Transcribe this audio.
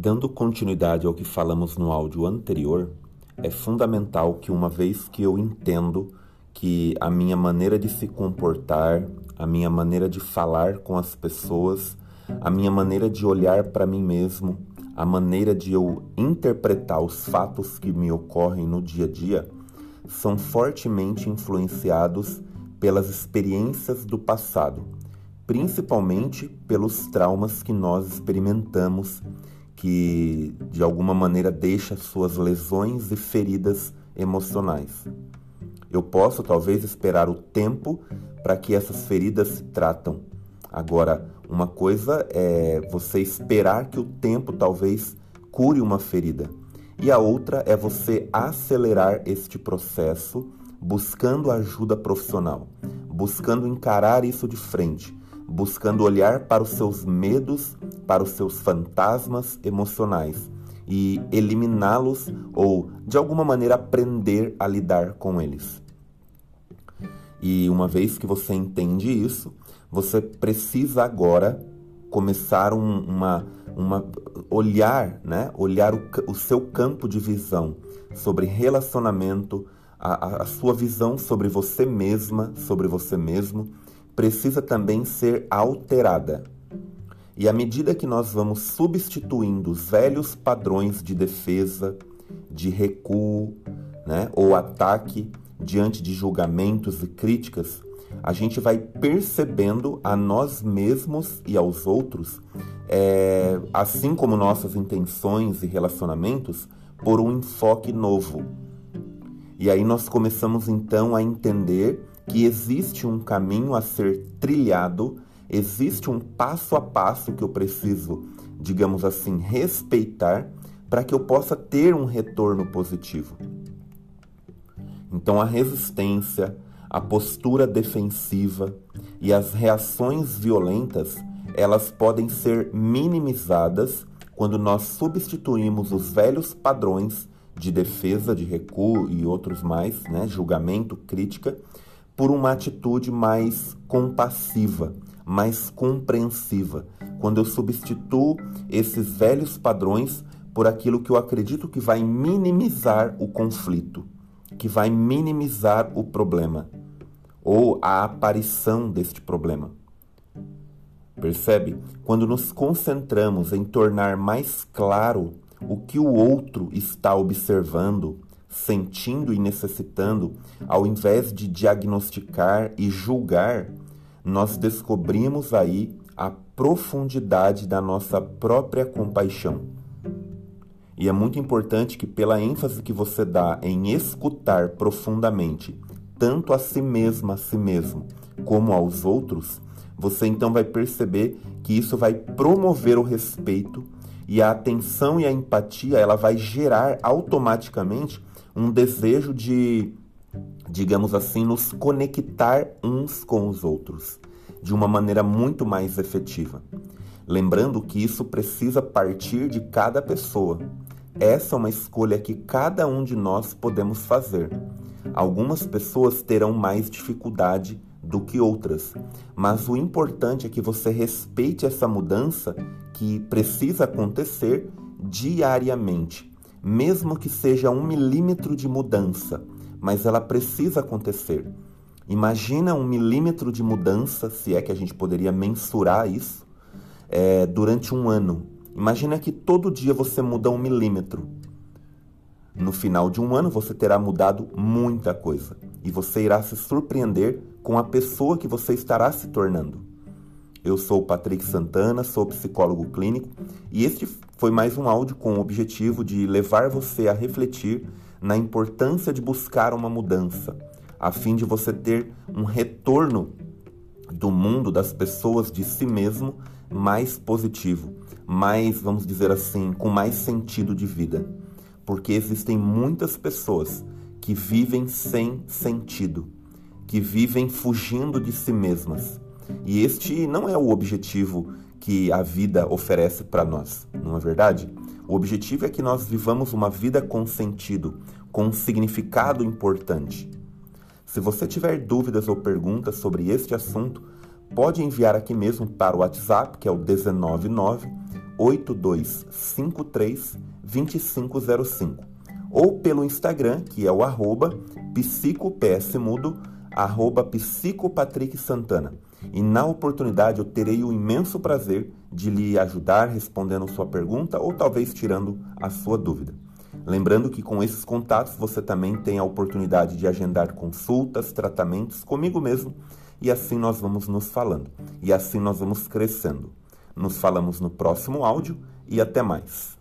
Dando continuidade ao que falamos no áudio anterior, é fundamental que, uma vez que eu entendo que a minha maneira de se comportar, a minha maneira de falar com as pessoas, a minha maneira de olhar para mim mesmo, a maneira de eu interpretar os fatos que me ocorrem no dia a dia, são fortemente influenciados pelas experiências do passado, principalmente pelos traumas que nós experimentamos, que de alguma maneira deixa suas lesões e feridas emocionais. Eu posso talvez esperar o tempo para que essas feridas se tratam. Agora, uma coisa é você esperar que o tempo talvez cure uma ferida, e a outra é você acelerar este processo buscando ajuda profissional, buscando encarar isso de frente, buscando olhar para os seus medos, para os seus fantasmas emocionais e eliminá-los ou, de alguma maneira, aprender a lidar com eles. E uma vez que você entende isso, você precisa agora começar um, uma, uma olhar, né? Olhar o, o seu campo de visão sobre relacionamento, a, a sua visão sobre você mesma, sobre você mesmo, precisa também ser alterada. E à medida que nós vamos substituindo os velhos padrões de defesa, de recuo, né, ou ataque diante de julgamentos e críticas, a gente vai percebendo a nós mesmos e aos outros, é, assim como nossas intenções e relacionamentos, por um enfoque novo e aí nós começamos então a entender que existe um caminho a ser trilhado, existe um passo a passo que eu preciso, digamos assim, respeitar para que eu possa ter um retorno positivo. Então a resistência, a postura defensiva e as reações violentas, elas podem ser minimizadas quando nós substituímos os velhos padrões de defesa, de recuo e outros mais, né, julgamento, crítica, por uma atitude mais compassiva, mais compreensiva, quando eu substituo esses velhos padrões por aquilo que eu acredito que vai minimizar o conflito, que vai minimizar o problema ou a aparição deste problema. Percebe? Quando nos concentramos em tornar mais claro o que o outro está observando, sentindo e necessitando, ao invés de diagnosticar e julgar, nós descobrimos aí a profundidade da nossa própria compaixão. E é muito importante que, pela ênfase que você dá em escutar profundamente, tanto a si mesma, a si mesmo, como aos outros, você então vai perceber que isso vai promover o respeito e a atenção e a empatia, ela vai gerar automaticamente um desejo de, digamos assim, nos conectar uns com os outros de uma maneira muito mais efetiva. Lembrando que isso precisa partir de cada pessoa. Essa é uma escolha que cada um de nós podemos fazer. Algumas pessoas terão mais dificuldade do que outras, mas o importante é que você respeite essa mudança que precisa acontecer diariamente, mesmo que seja um milímetro de mudança, mas ela precisa acontecer. Imagina um milímetro de mudança, se é que a gente poderia mensurar isso, é, durante um ano. Imagina que todo dia você muda um milímetro. No final de um ano você terá mudado muita coisa e você irá se surpreender com a pessoa que você estará se tornando. Eu sou Patrick Santana, sou psicólogo clínico e este foi mais um áudio com o objetivo de levar você a refletir na importância de buscar uma mudança, a fim de você ter um retorno do mundo, das pessoas, de si mesmo mais positivo, mais, vamos dizer assim, com mais sentido de vida. Porque existem muitas pessoas que vivem sem sentido, que vivem fugindo de si mesmas e este não é o objetivo que a vida oferece para nós, não é verdade? O objetivo é que nós vivamos uma vida com sentido, com um significado importante. Se você tiver dúvidas ou perguntas sobre este assunto, pode enviar aqui mesmo para o WhatsApp, que é o 199 8253 2505 ou pelo Instagram, que é o arroba arroba psicopatricksantana. E na oportunidade eu terei o imenso prazer de lhe ajudar respondendo sua pergunta ou talvez tirando a sua dúvida. Lembrando que com esses contatos você também tem a oportunidade de agendar consultas, tratamentos comigo mesmo e assim nós vamos nos falando e assim nós vamos crescendo. Nos falamos no próximo áudio e até mais.